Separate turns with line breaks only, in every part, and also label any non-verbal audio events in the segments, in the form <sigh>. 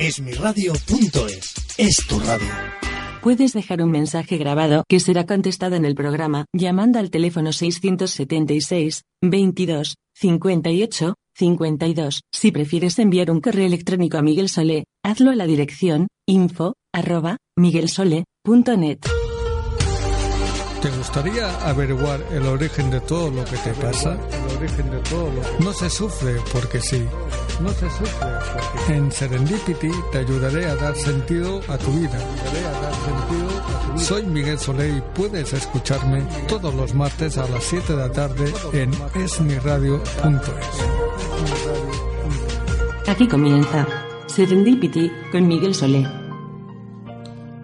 Esmiradio.es es tu radio.
Puedes dejar un mensaje grabado que será contestado en el programa llamando al teléfono 676 22 58 52. Si prefieres enviar un correo electrónico a Miguel Solé, hazlo a la dirección info arroba miguelsole.net.
¿Te gustaría averiguar el origen de todo lo que te pasa? El origen de todo lo No se sufre porque sí. No se sufre porque En Serendipity te ayudaré a dar sentido a tu vida. Soy Miguel Solé y puedes escucharme todos los martes a las 7 de la tarde en esmiradio.es.
Aquí comienza Serendipity con Miguel Solé.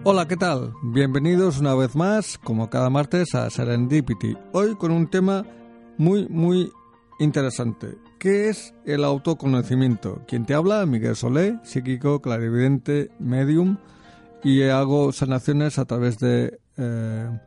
Hola, ¿qué tal? Bienvenidos una vez más, como cada martes, a Serendipity. Hoy con un tema muy, muy interesante. ¿Qué es el autoconocimiento? Quien te habla, Miguel Solé, psíquico, clarividente, medium, y hago sanaciones a través de eh,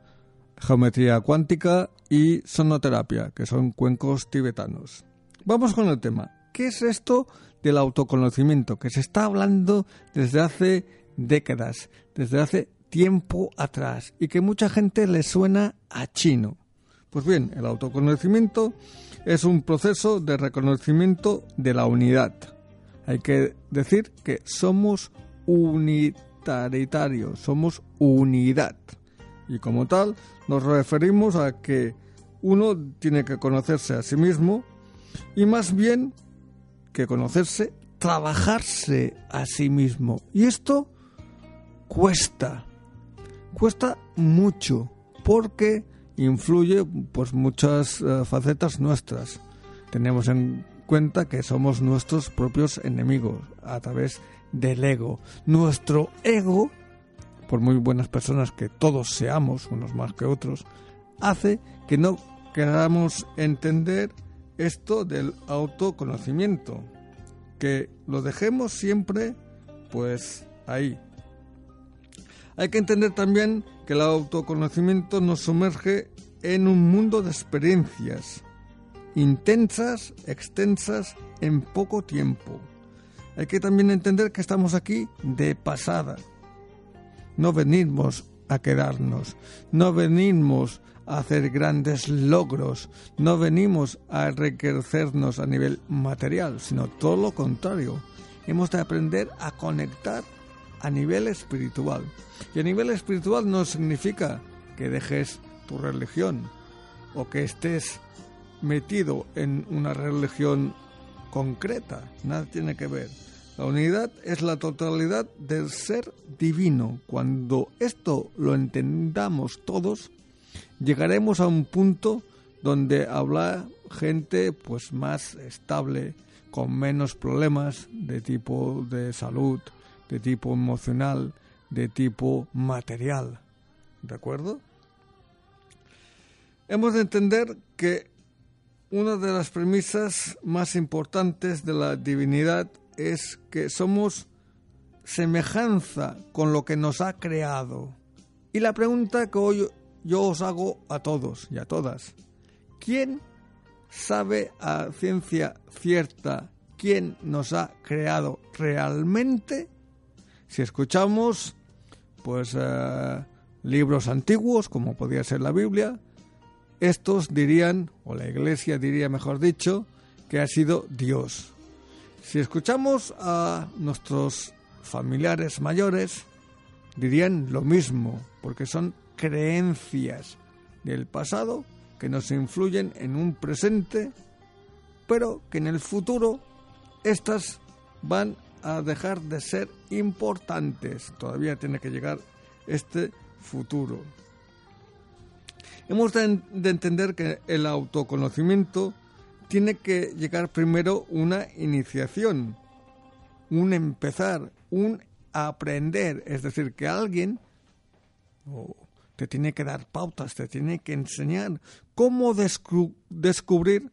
geometría cuántica y sonoterapia, que son cuencos tibetanos. Vamos con el tema. ¿Qué es esto del autoconocimiento? Que se está hablando desde hace décadas, desde hace tiempo atrás, y que mucha gente le suena a chino. Pues bien, el autoconocimiento es un proceso de reconocimiento de la unidad. Hay que decir que somos unitaritarios, somos unidad. Y como tal, nos referimos a que uno tiene que conocerse a sí mismo y más bien que conocerse, trabajarse a sí mismo. Y esto cuesta, cuesta mucho, porque influye pues muchas eh, facetas nuestras. Tenemos en cuenta que somos nuestros propios enemigos a través del ego. Nuestro ego, por muy buenas personas que todos seamos, unos más que otros, hace que no queramos entender esto del autoconocimiento, que lo dejemos siempre pues ahí, hay que entender también que el autoconocimiento nos sumerge en un mundo de experiencias intensas, extensas, en poco tiempo. Hay que también entender que estamos aquí de pasada. No venimos a quedarnos, no venimos a hacer grandes logros, no venimos a enriquecernos a nivel material, sino todo lo contrario. Hemos de aprender a conectar a nivel espiritual. Y a nivel espiritual no significa que dejes tu religión o que estés metido en una religión concreta. Nada tiene que ver. La unidad es la totalidad del ser divino. Cuando esto lo entendamos todos, llegaremos a un punto donde habla gente pues más estable, con menos problemas de tipo de salud, de tipo emocional, de tipo material. ¿De acuerdo? Hemos de entender que una de las premisas más importantes de la divinidad es que somos semejanza con lo que nos ha creado. Y la pregunta que hoy yo os hago a todos y a todas, ¿quién sabe a ciencia cierta quién nos ha creado realmente? Si escuchamos, pues, eh, libros antiguos, como podría ser la Biblia, estos dirían, o la Iglesia diría, mejor dicho, que ha sido Dios. Si escuchamos a nuestros familiares mayores, dirían lo mismo, porque son creencias del pasado que nos influyen en un presente, pero que en el futuro estas van a dejar de ser importantes. Todavía tiene que llegar este futuro. Hemos de, entender que el autoconocimiento tiene que llegar primero una iniciación, un empezar, un aprender. Es decir, que alguien te tiene que dar pautas, te tiene que enseñar cómo descubrir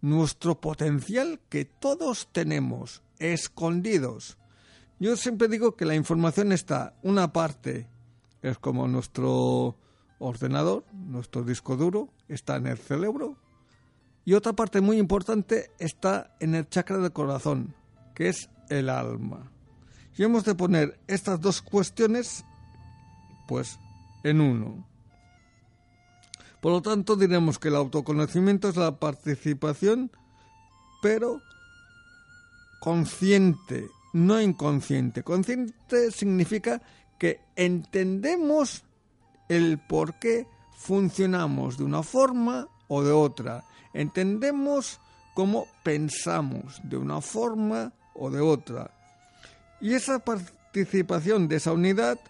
nuestro potencial que todos tenemos escondidos. Yo siempre digo que la información está, una parte es como nuestro ordenador, nuestro disco duro, está en el cerebro, y otra parte muy importante está en el chakra del corazón, que es el alma. Y hemos de poner estas dos cuestiones, pues, en uno. Por lo tanto, diremos que el autoconocimiento es la participación, pero consciente, no inconsciente. Consciente significa que entendemos el por qué funcionamos de una forma o de otra. Entendemos cómo pensamos de una forma o de otra. Y esa participación de esa unidad,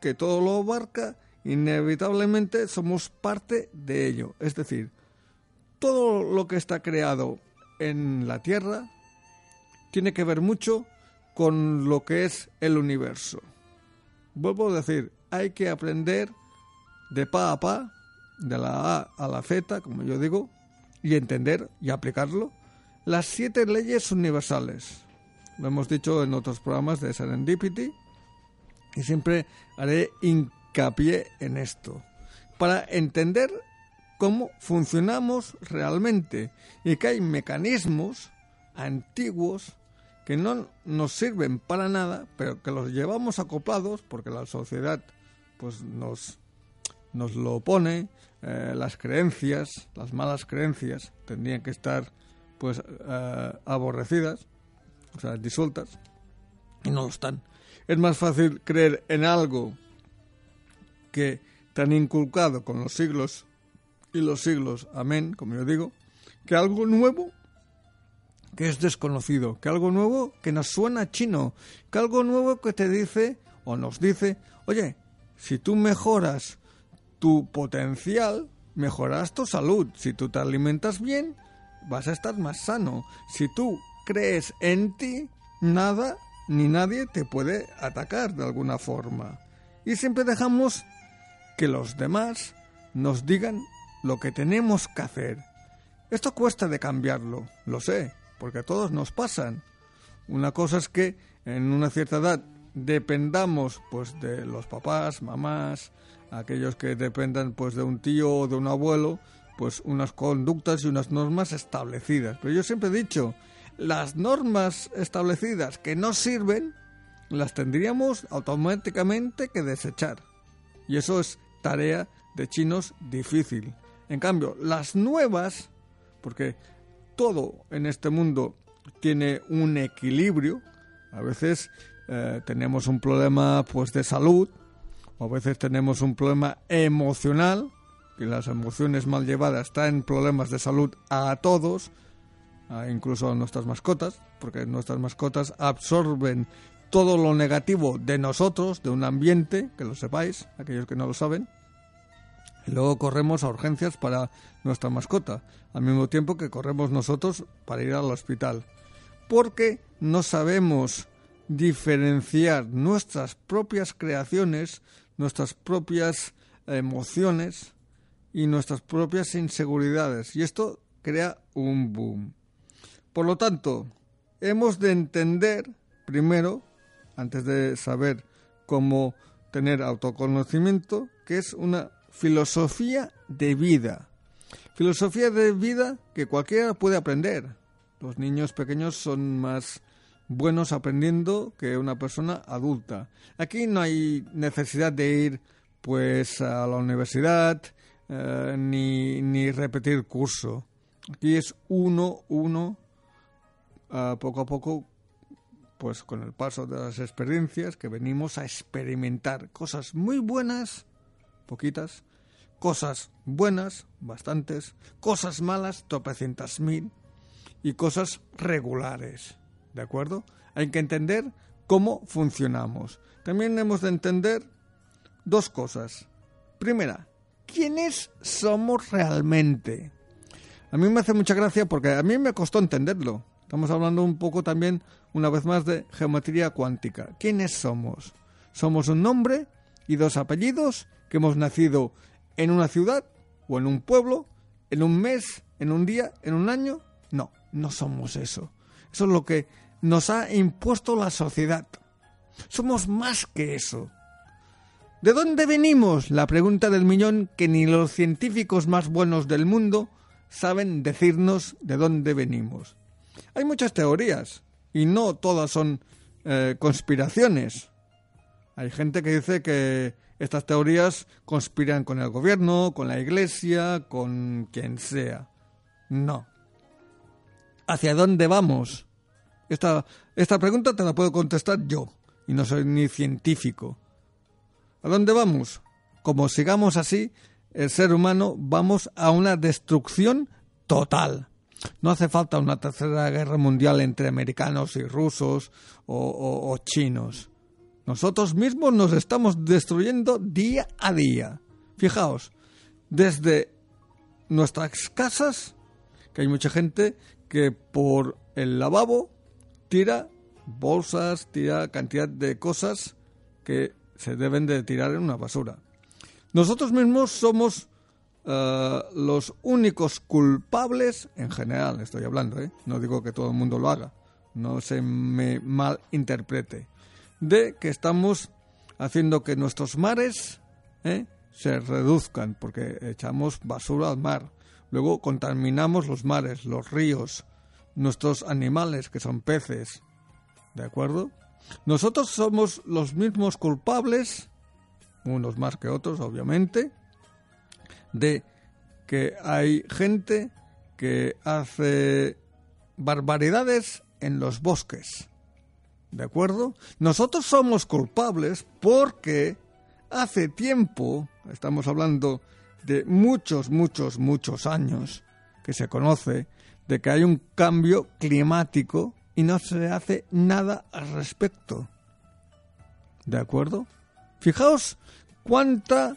que todo lo abarca, inevitablemente somos parte de ello. Es decir, todo lo que está creado en la Tierra tiene que ver mucho con lo que es el universo. Vuelvo a decir, hay que aprender de pa a pa, de la A a la Z, como yo digo, y entender y aplicarlo las siete leyes universales. Lo hemos dicho en otros programas de Serendipity y siempre haré hincapié en esto para entender cómo funcionamos realmente y que hay mecanismos antiguos que no nos sirven para nada, pero que los llevamos acoplados porque la sociedad pues nos nos lo opone, eh, las creencias, las malas creencias, tendrían que estar pues eh, aborrecidas, o sea, disueltas, y no lo están. Es más fácil creer en algo que tan inculcado con los siglos y los siglos, amén, como yo digo, que algo nuevo que es desconocido, que algo nuevo que nos suena chino, que algo nuevo que te dice o nos dice, oye, si tú mejoras tu potencial, mejoras tu salud. Si tú te alimentas bien, vas a estar más sano. Si tú crees en ti, nada ni nadie te puede atacar de alguna forma. Y siempre dejamos que los demás nos digan lo que tenemos que hacer. Esto cuesta de cambiarlo, lo sé, porque a todos nos pasan. Una cosa es que en una cierta edad dependamos pues de los papás, mamás, aquellos que dependan pues de un tío o de un abuelo, pues unas conductas y unas normas establecidas. Pero yo siempre he dicho, las normas establecidas que no sirven, las tendríamos automáticamente que desechar. Y eso es tarea de chinos difícil. En cambio, las nuevas, porque todo en este mundo tiene un equilibrio, a veces eh, tenemos un problema pues de salud, o a veces tenemos un problema emocional, que las emociones mal llevadas traen problemas de salud a todos, incluso a nuestras mascotas, porque nuestras mascotas absorben todo lo negativo de nosotros, de un ambiente, que lo sepáis, aquellos que no lo saben, luego corremos a urgencias para nuestra mascota, al mismo tiempo que corremos nosotros para ir al hospital, porque no sabemos diferenciar nuestras propias creaciones nuestras propias emociones y nuestras propias inseguridades. Y esto crea un boom. Por lo tanto, hemos de entender primero, antes de saber cómo tener autoconocimiento, que es una filosofía de vida. Filosofía de vida que cualquiera puede aprender. Los niños pequeños son más buenos aprendiendo que una persona adulta. Aquí no hay necesidad de ir pues a la universidad eh, ni, ni, repetir curso. Aquí es uno, uno, poco a poco, pues con el paso de las experiencias que venimos a experimentar cosas muy buenas, poquitas, cosas buenas, bastantes, cosas malas, tropecientas mil, y cosas regulares. ¿De acuerdo? Hay que entender cómo funcionamos. También hemos de entender dos cosas. Primera, ¿quiénes somos realmente? A mí me hace mucha gracia porque a mí me costó entenderlo. Estamos hablando un poco también, una vez más, de geometría cuántica. ¿Quiénes somos? Somos un nombre y dos apellidos que hemos nacido en una ciudad o en un pueblo, en un mes, en un día, en un año. No, no somos eso. Eso es lo que nos ha impuesto la sociedad. Somos más que eso. ¿De dónde venimos? La pregunta del millón que ni los científicos más buenos del mundo saben decirnos de dónde venimos. Hay muchas teorías y no todas son eh, conspiraciones. Hay gente que dice que estas teorías conspiran con el gobierno, con la iglesia, con quien sea. No. ¿Hacia dónde vamos? Esta, esta pregunta te la puedo contestar yo, y no soy ni científico. ¿A dónde vamos? Como sigamos así, el ser humano vamos a una destrucción total. No hace falta una tercera guerra mundial entre americanos y rusos o, chinos. Nosotros mismos nos estamos destruyendo día a día. Fijaos, desde nuestras casas, que hay mucha gente que por el lavabo tira bolsas, tira cantidad de cosas que se deben de tirar en una basura. Nosotros mismos somos eh, los únicos culpables, en general estoy hablando, ¿eh? no digo que todo el mundo lo haga, no se me malinterprete, de que estamos haciendo que nuestros mares ¿eh? se reduzcan porque echamos basura al mar, luego contaminamos los mares, los ríos, nuestros animales que son peces, ¿de acuerdo? Nosotros somos los mismos culpables, unos más que otros obviamente, de que hay gente que hace barbaridades en los bosques. ¿De acuerdo? Nosotros somos culpables porque hace tiempo, estamos hablando de muchos, muchos, muchos años, que se conoce de que hay un cambio climático y no se hace nada al respecto. ¿De acuerdo? Fijaos cuánta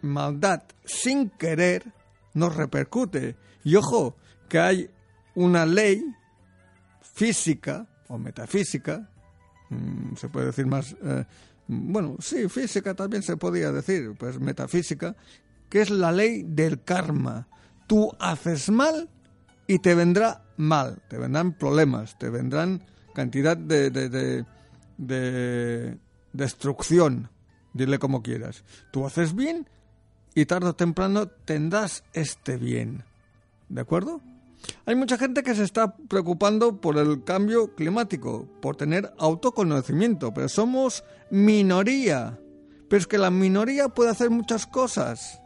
maldad sin querer nos repercute. Y ojo, que hay una ley física o metafísica, mm, se puede decir más, eh, bueno, sí, física también se podría decir, pues metafísica, que es la ley del karma. Tú haces mal y te vendrá mal, te vendrán problemas, te vendrán cantidad de, de, de, de destrucción, dile como quieras. Tú haces bien y tarde o temprano tendrás este bien. ¿De acuerdo? Hay mucha gente que se está preocupando por el cambio climático, por tener autoconocimiento, pero somos minoría. Pero es que la minoría puede hacer muchas cosas.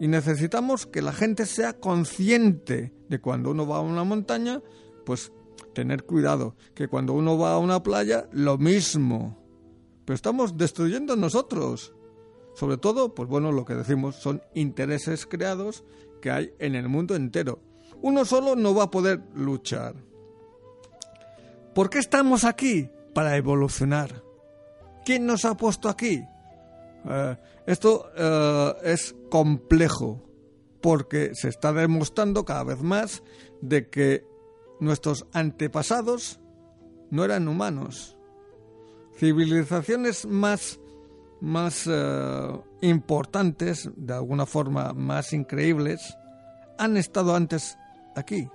Y necesitamos que la gente sea consciente de cuando uno va a una montaña, pues tener cuidado. Que cuando uno va a una playa, lo mismo. Pero estamos destruyendo nosotros. Sobre todo, pues bueno, lo que decimos son intereses creados que hay en el mundo entero. Uno solo no va a poder luchar. ¿Por qué estamos aquí? Para evolucionar. ¿Quién nos ha puesto aquí? Eh, esto eh, es complejo porque se está demostrando cada vez más de que nuestros antepasados no eran humanos. Civilizaciones más más eh, importantes, de alguna forma más increíbles, han estado antes aquí,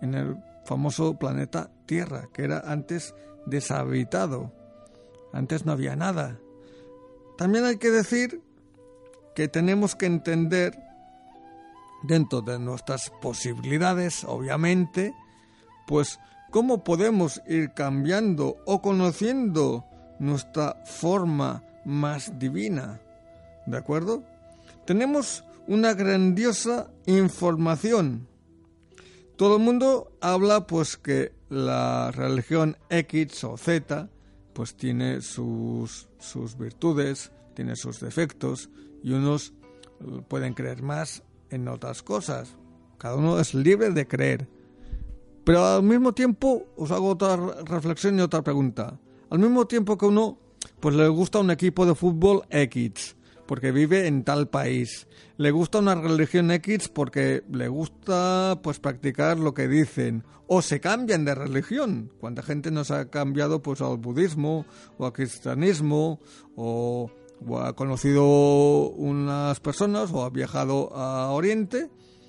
en el famoso planeta Tierra, que era antes deshabitado. Antes no había nada. También hay que decir que tenemos que entender, dentro de nuestras posibilidades, obviamente, pues cómo podemos ir cambiando o conociendo nuestra forma más divina. ¿De acuerdo? Tenemos una grandiosa información. Todo el mundo habla pues que la religión X o Z pues tiene sus, sus virtudes, tiene sus defectos y unos pueden creer más en otras cosas. Cada uno es libre de creer. Pero al mismo tiempo os hago otra reflexión y otra pregunta. Al mismo tiempo que uno pues le gusta un equipo de fútbol X, porque vive en tal país. Le gusta una religión X porque le gusta pues practicar lo que dicen. O se cambian de religión. Cuánta gente nos ha cambiado pues al budismo o al cristianismo o, ha conocido unas personas o ha viajado a Oriente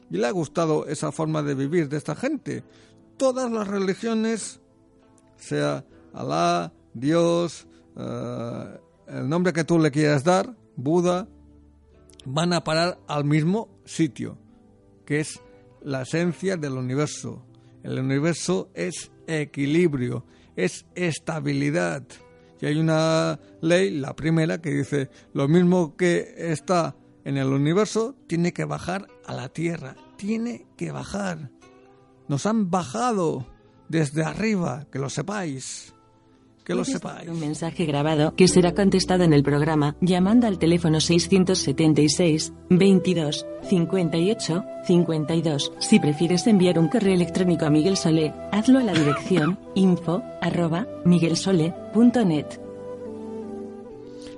y le ha gustado esa forma de vivir de esta gente. Todas las religiones, sea Alá, Dios, eh, el nombre que tú le quieras dar, Buda, van a parar al mismo sitio, que es la esencia del universo. El universo es equilibrio, es estabilidad. Y hay una ley, la primera, que dice lo mismo que está en el universo, tiene que bajar a la Tierra. Tiene que bajar. Nos han bajado desde arriba, que lo sepáis que lo sepáis.
Un mensaje grabado que será contestado en el programa llamando al teléfono 676 22 58 52. Si prefieres enviar un correo electrónico a Miguel Solé, hazlo a la dirección <laughs> info arroba miguelsole.net.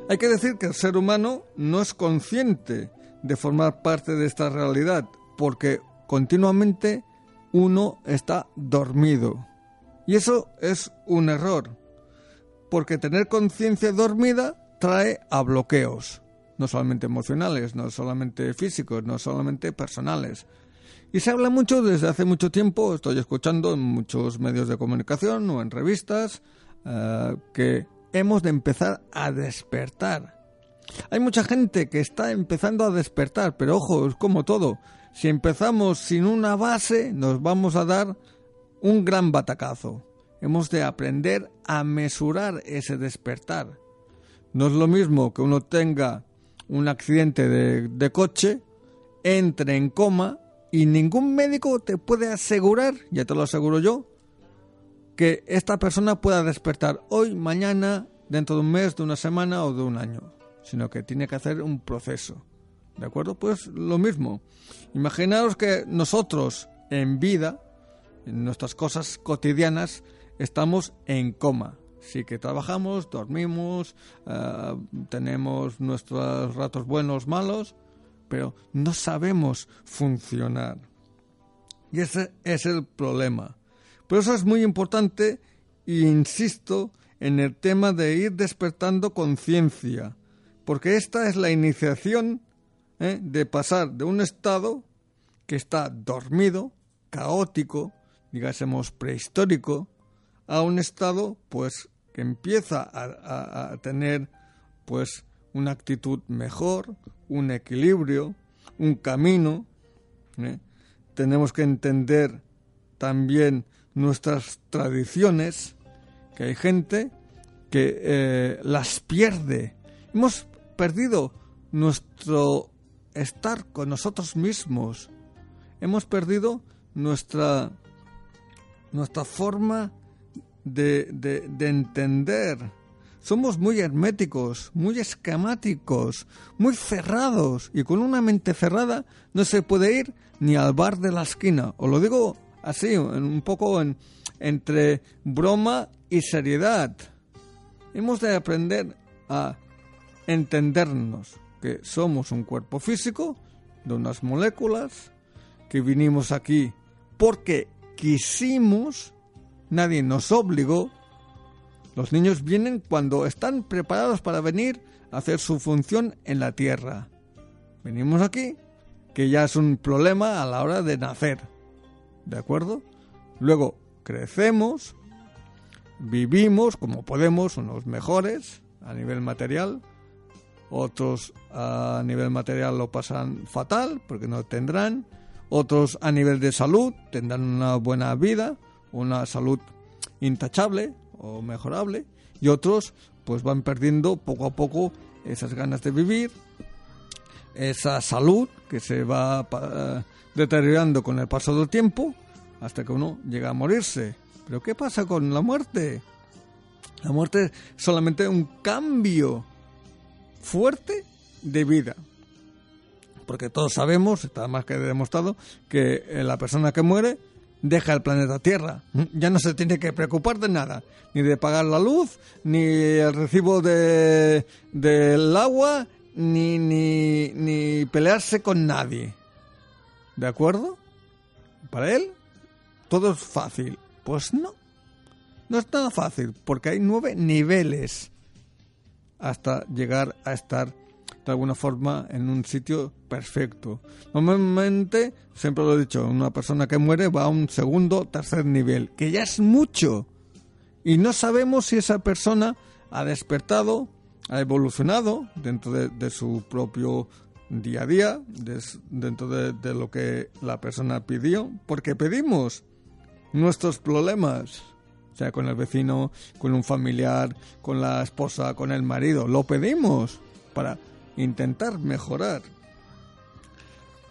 Hay que decir que el ser humano no es consciente de formar parte de esta realidad porque continuamente uno está dormido. Y eso es un error porque tener conciencia dormida trae a bloqueos, no solamente emocionales, no solamente físicos, no solamente personales. Y se habla mucho desde hace mucho tiempo, estoy escuchando en muchos medios de comunicación o en revistas, eh, que hemos de empezar a despertar. Hay mucha gente que está empezando a despertar, pero ojo, es como todo. Si empezamos sin una base, nos vamos a dar un gran batacazo hemos de aprender a mesurar ese despertar. No es lo mismo que uno tenga un accidente de, coche, entre en coma y ningún médico te puede asegurar, ya te lo aseguro yo, que esta persona pueda despertar hoy, mañana, dentro de un mes, de una semana o de un año, sino que tiene que hacer un proceso. ¿De acuerdo? Pues lo mismo. Imaginaos que nosotros en vida, en nuestras cosas cotidianas, estamos en coma. Sí que trabajamos, dormimos, eh, tenemos nuestros ratos buenos, malos, pero no sabemos funcionar. Y ese es el problema. Por eso es muy importante, e insisto, en el tema de ir despertando conciencia, porque esta es la iniciación ¿eh? de pasar de un estado que está dormido, caótico, digásemos prehistórico, a un estado pues que empieza a, tener pues una actitud mejor, un equilibrio, un camino. ¿eh? Tenemos que entender también nuestras tradiciones, que hay gente que eh, las pierde. Hemos perdido nuestro estar con nosotros mismos. Hemos perdido nuestra, nuestra forma de, de, entender. Somos muy herméticos, muy esquemáticos, muy cerrados y con una mente cerrada no se puede ir ni al bar de la esquina. Os lo digo así, un poco en, entre broma y seriedad. Hemos de aprender a entendernos que somos un cuerpo físico de unas moléculas que vinimos aquí porque quisimos nadie nos obligó. Los niños vienen cuando están preparados para venir a hacer su función en la tierra. Venimos aquí, que ya es un problema a la hora de nacer. ¿De acuerdo? Luego crecemos, vivimos como podemos, unos mejores a nivel material, otros a nivel material lo pasan fatal porque no tendrán, otros a nivel de salud tendrán una buena vida, una salud intachable o mejorable y otros pues van perdiendo poco a poco esas ganas de vivir, esa salud que se va deteriorando con el paso del tiempo hasta que uno llega a morirse. Pero ¿qué pasa con la muerte? La muerte es solamente un cambio fuerte de vida. Porque todos sabemos, está más que demostrado, que eh, la persona que muere deja el planeta Tierra. Ya no se tiene que preocupar de nada, ni de pagar la luz, ni el recibo de, del agua, ni, ni, ni pelearse con nadie. ¿De acuerdo? Para él, todo es fácil. Pues no, no es nada fácil, porque hay nueve niveles hasta llegar a estar de alguna forma en un sitio perfecto. Normalmente, siempre lo he dicho, una persona que muere va a un segundo, tercer nivel, que ya es mucho. Y no sabemos si esa persona ha despertado, ha evolucionado dentro de, su propio día a día, dentro de, lo que la persona pidió, porque pedimos nuestros problemas. Sea, con el vecino, con un familiar, con la esposa, con el marido. Lo pedimos para intentar mejorar.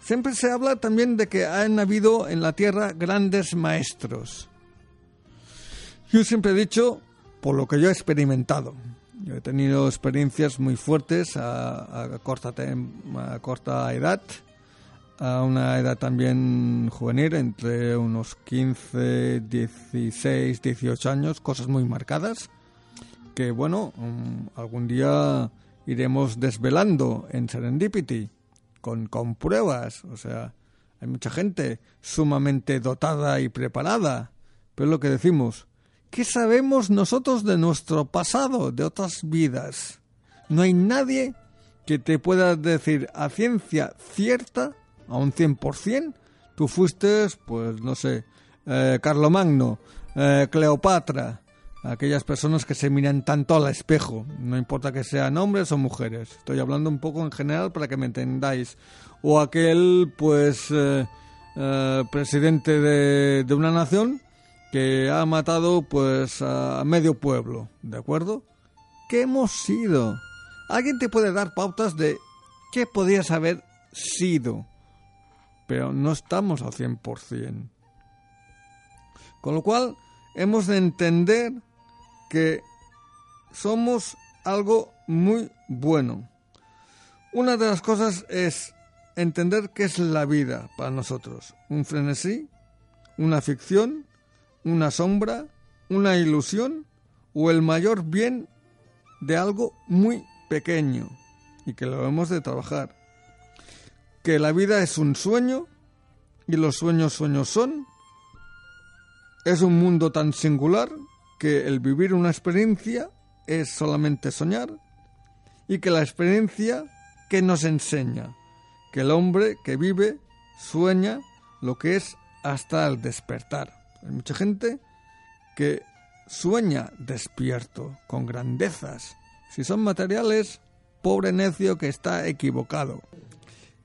Siempre se habla también de que han habido en la tierra grandes maestros. Yo siempre he dicho, por lo que yo he experimentado, yo he tenido experiencias muy fuertes a, corta, edad, a una edad también juvenil, entre unos 15, 16, 18 años, cosas muy marcadas, que bueno, mm, algún día iremos desvelando en Serendipity con, con pruebas. O sea, hay mucha gente sumamente dotada y preparada. Pero es lo que decimos, ¿qué sabemos nosotros de nuestro pasado, de otras vidas? No hay nadie que te pueda decir a ciencia cierta, a un 100%, tú fuiste, pues no sé, eh, Carlomagno, eh, Cleopatra, aquellas personas que se miran tanto al espejo, no importa que sean hombres o mujeres. Estoy hablando un poco en general para que me entendáis. O aquel, pues, eh, eh, presidente de, de, una nación que ha matado, pues, a medio pueblo, ¿de acuerdo? ¿Qué hemos sido? Alguien te puede dar pautas de qué podías haber sido, pero no estamos al 100%. Con lo cual, hemos de entender que somos algo muy bueno. Una de las cosas es entender qué es la vida para nosotros. Un frenesí, una ficción, una sombra, una ilusión o el mayor bien de algo muy pequeño y que lo hemos de trabajar. Que la vida es un sueño y los sueños sueños son. Es un mundo tan singular que el vivir una experiencia es solamente soñar y que la experiencia que nos enseña, que el hombre que vive sueña lo que es hasta el despertar. Hay mucha gente que sueña despierto, con grandezas. Si son materiales, pobre necio que está equivocado.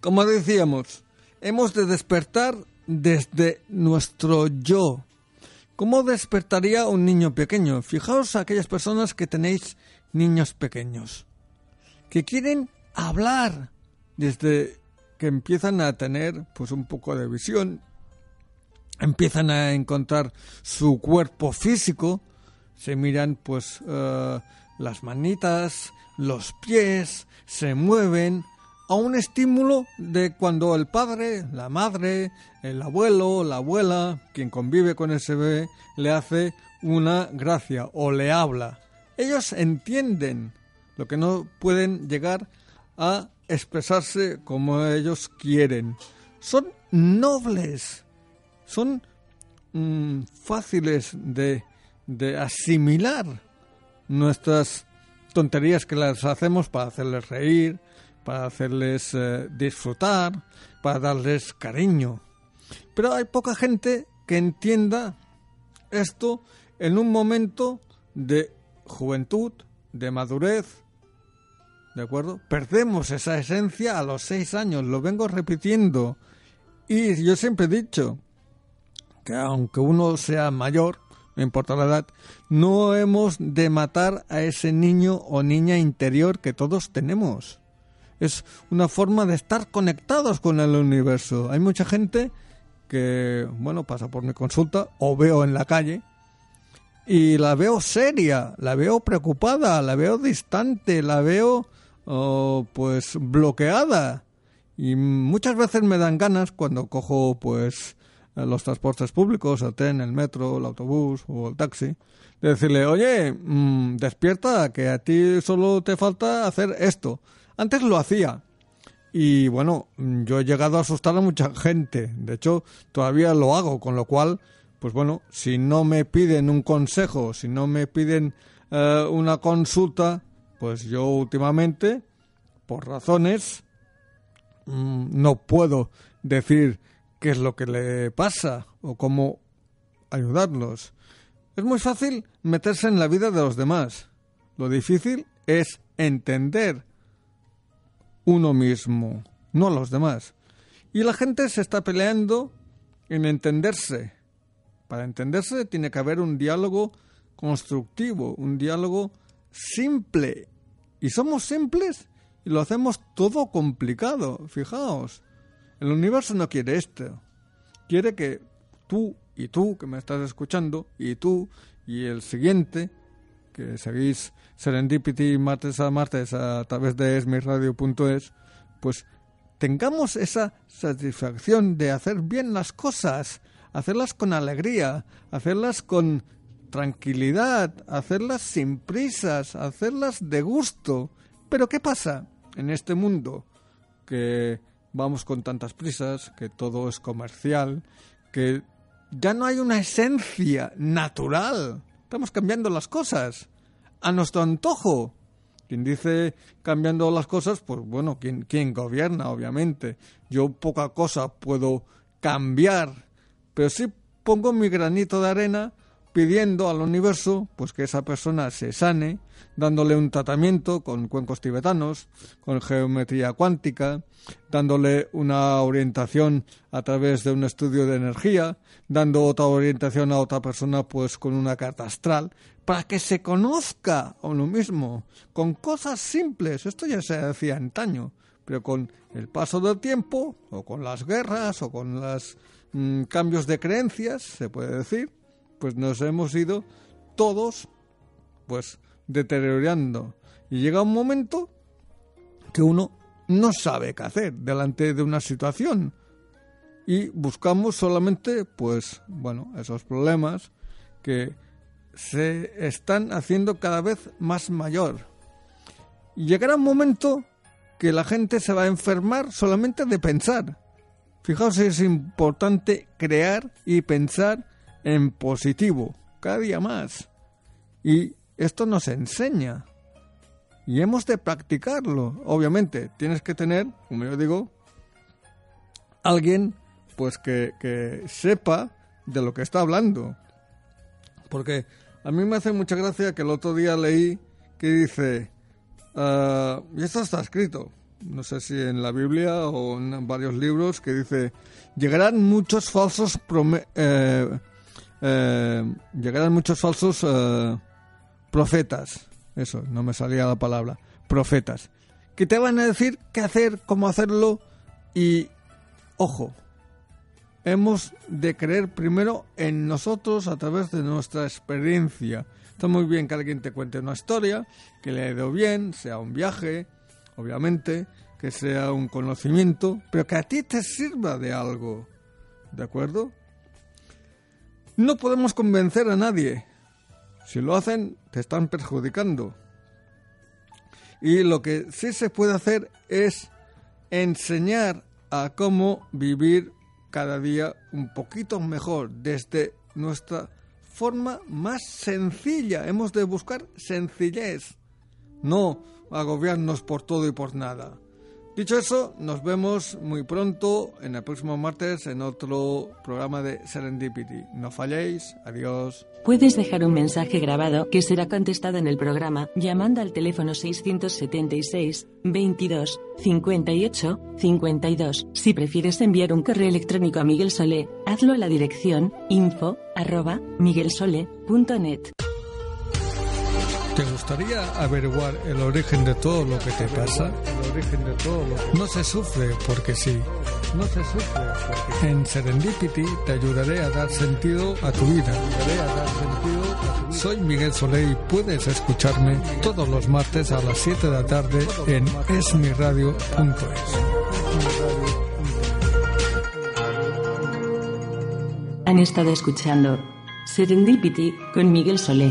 Como decíamos, hemos de despertar desde nuestro yo, ¿Cómo despertaría un niño pequeño? Fijaos a aquellas personas que tenéis niños pequeños, que quieren hablar desde que empiezan a tener pues un poco de visión, empiezan a encontrar su cuerpo físico, se miran pues eh, las manitas, los pies, se mueven, a un estímulo de cuando el padre, la madre, el abuelo, la abuela, quien convive con ese bebé, le hace una gracia o le habla. Ellos entienden lo que no pueden llegar a expresarse como ellos quieren. Son nobles, son mm, fáciles de, de asimilar nuestras tonterías que las hacemos para hacerles reír, para hacerles eh, disfrutar, para darles cariño. Pero hay poca gente que entienda esto en un momento de juventud, de madurez, ¿de acuerdo? Perdemos esa esencia a los seis años, lo vengo repitiendo. Y yo siempre he dicho que aunque uno sea mayor, no importa la edad, no hemos de matar a ese niño o niña interior que todos tenemos es una forma de estar conectados con el universo. Hay mucha gente que, bueno, pasa por mi consulta o veo en la calle y la veo seria, la veo preocupada, la veo distante, la veo oh, pues bloqueada. Y muchas veces me dan ganas cuando cojo pues los transportes públicos, el tren, el metro, el autobús o el taxi, de decirle, oye, mm, despierta, que a ti solo te falta hacer esto. Antes lo hacía. Y bueno, yo he llegado a asustar a mucha gente. De hecho, todavía lo hago, con lo cual, pues bueno, si no me piden un consejo, si no me piden eh, una consulta, pues yo últimamente, por razones, mm, no puedo decir qué es lo que le pasa o cómo ayudarlos. Es muy fácil meterse en la vida de los demás. Lo difícil es entender uno mismo, no los demás. Y la gente se está peleando en entenderse. Para entenderse tiene que haber un diálogo constructivo, un diálogo simple. Y somos simples y lo hacemos todo complicado. Fijaos, el universo no quiere esto. Quiere que tú y tú que me estás escuchando y tú y el siguiente que seguís Serendipity martes a martes a través de esmiradio.es, pues tengamos esa satisfacción de hacer bien las cosas, hacerlas con alegría, hacerlas con tranquilidad, hacerlas sin prisas, hacerlas de gusto. Pero ¿qué pasa en este mundo que vamos con tantas prisas, que todo es comercial, que ya no hay una esencia natural? Estamos cambiando las cosas a nuestro antojo. Quien dice cambiando las cosas, pues bueno, quien, quien gobierna, obviamente. Yo poca cosa puedo cambiar, pero sí pongo mi granito de arena pidiendo al universo pues que esa persona se sane, dándole un tratamiento con cuencos tibetanos, con geometría cuántica, dándole una orientación a través de un estudio de energía, dando otra orientación a otra persona pues con una carta astral, para que se conozca a uno mismo, con cosas simples, esto ya se hacía antaño, pero con el paso del tiempo, o con las guerras, o con los mm, cambios de creencias, se puede decir, pues nos hemos ido todos pues deteriorando y llega un momento que uno no sabe qué hacer delante de una situación. Y buscamos solamente pues bueno esos problemas que se están haciendo cada vez más mayor. Y llegará un momento que la gente se va a enfermar solamente de pensar. Fijaos es importante crear y pensar en positivo, cada día más. Y esto nos enseña. Y hemos de practicarlo. Obviamente, tienes que tener, como yo digo, alguien pues que, que sepa de lo que está hablando. Porque a mí me hace mucha gracia que el otro día leí que dice, ah, y esto está escrito, no sé si en la Biblia o en varios libros, que dice, llegarán muchos falsos eh, eh, llegarán muchos falsos eh, profetas, eso, no me salía la palabra, profetas, que te van a decir qué hacer, cómo hacerlo y, ojo, hemos de creer primero en nosotros a través de nuestra experiencia. Está muy bien que alguien te cuente una historia, que le ha ido bien, sea un viaje, obviamente, que sea un conocimiento, pero que a ti te sirva de algo. ¿De acuerdo? No podemos convencer a nadie. Si lo hacen, te están perjudicando. Y lo que sí se puede hacer es enseñar a cómo vivir cada día un poquito mejor desde nuestra forma más sencilla. Hemos de buscar sencillez, no agobiarnos por todo y por nada. Dicho eso, nos vemos muy pronto en el próximo martes en otro programa de Serendipity. No falléis, adiós.
Puedes dejar un mensaje grabado que será contestado en el programa llamando al teléfono 676 22 58 52. Si prefieres enviar un correo electrónico a Miguel Solé, hazlo a la dirección info arroba miguelsole.net.
¿Te gustaría averiguar el origen de todo lo que te pasa? El origen de todo No se sufre porque sí. No se sufre porque En Serendipity te ayudaré a dar sentido a tu vida. Soy Miguel Soleil y puedes escucharme todos los martes a las 7 de la tarde en esmiradio.es.
Han estado escuchando Serendipity con Miguel Solé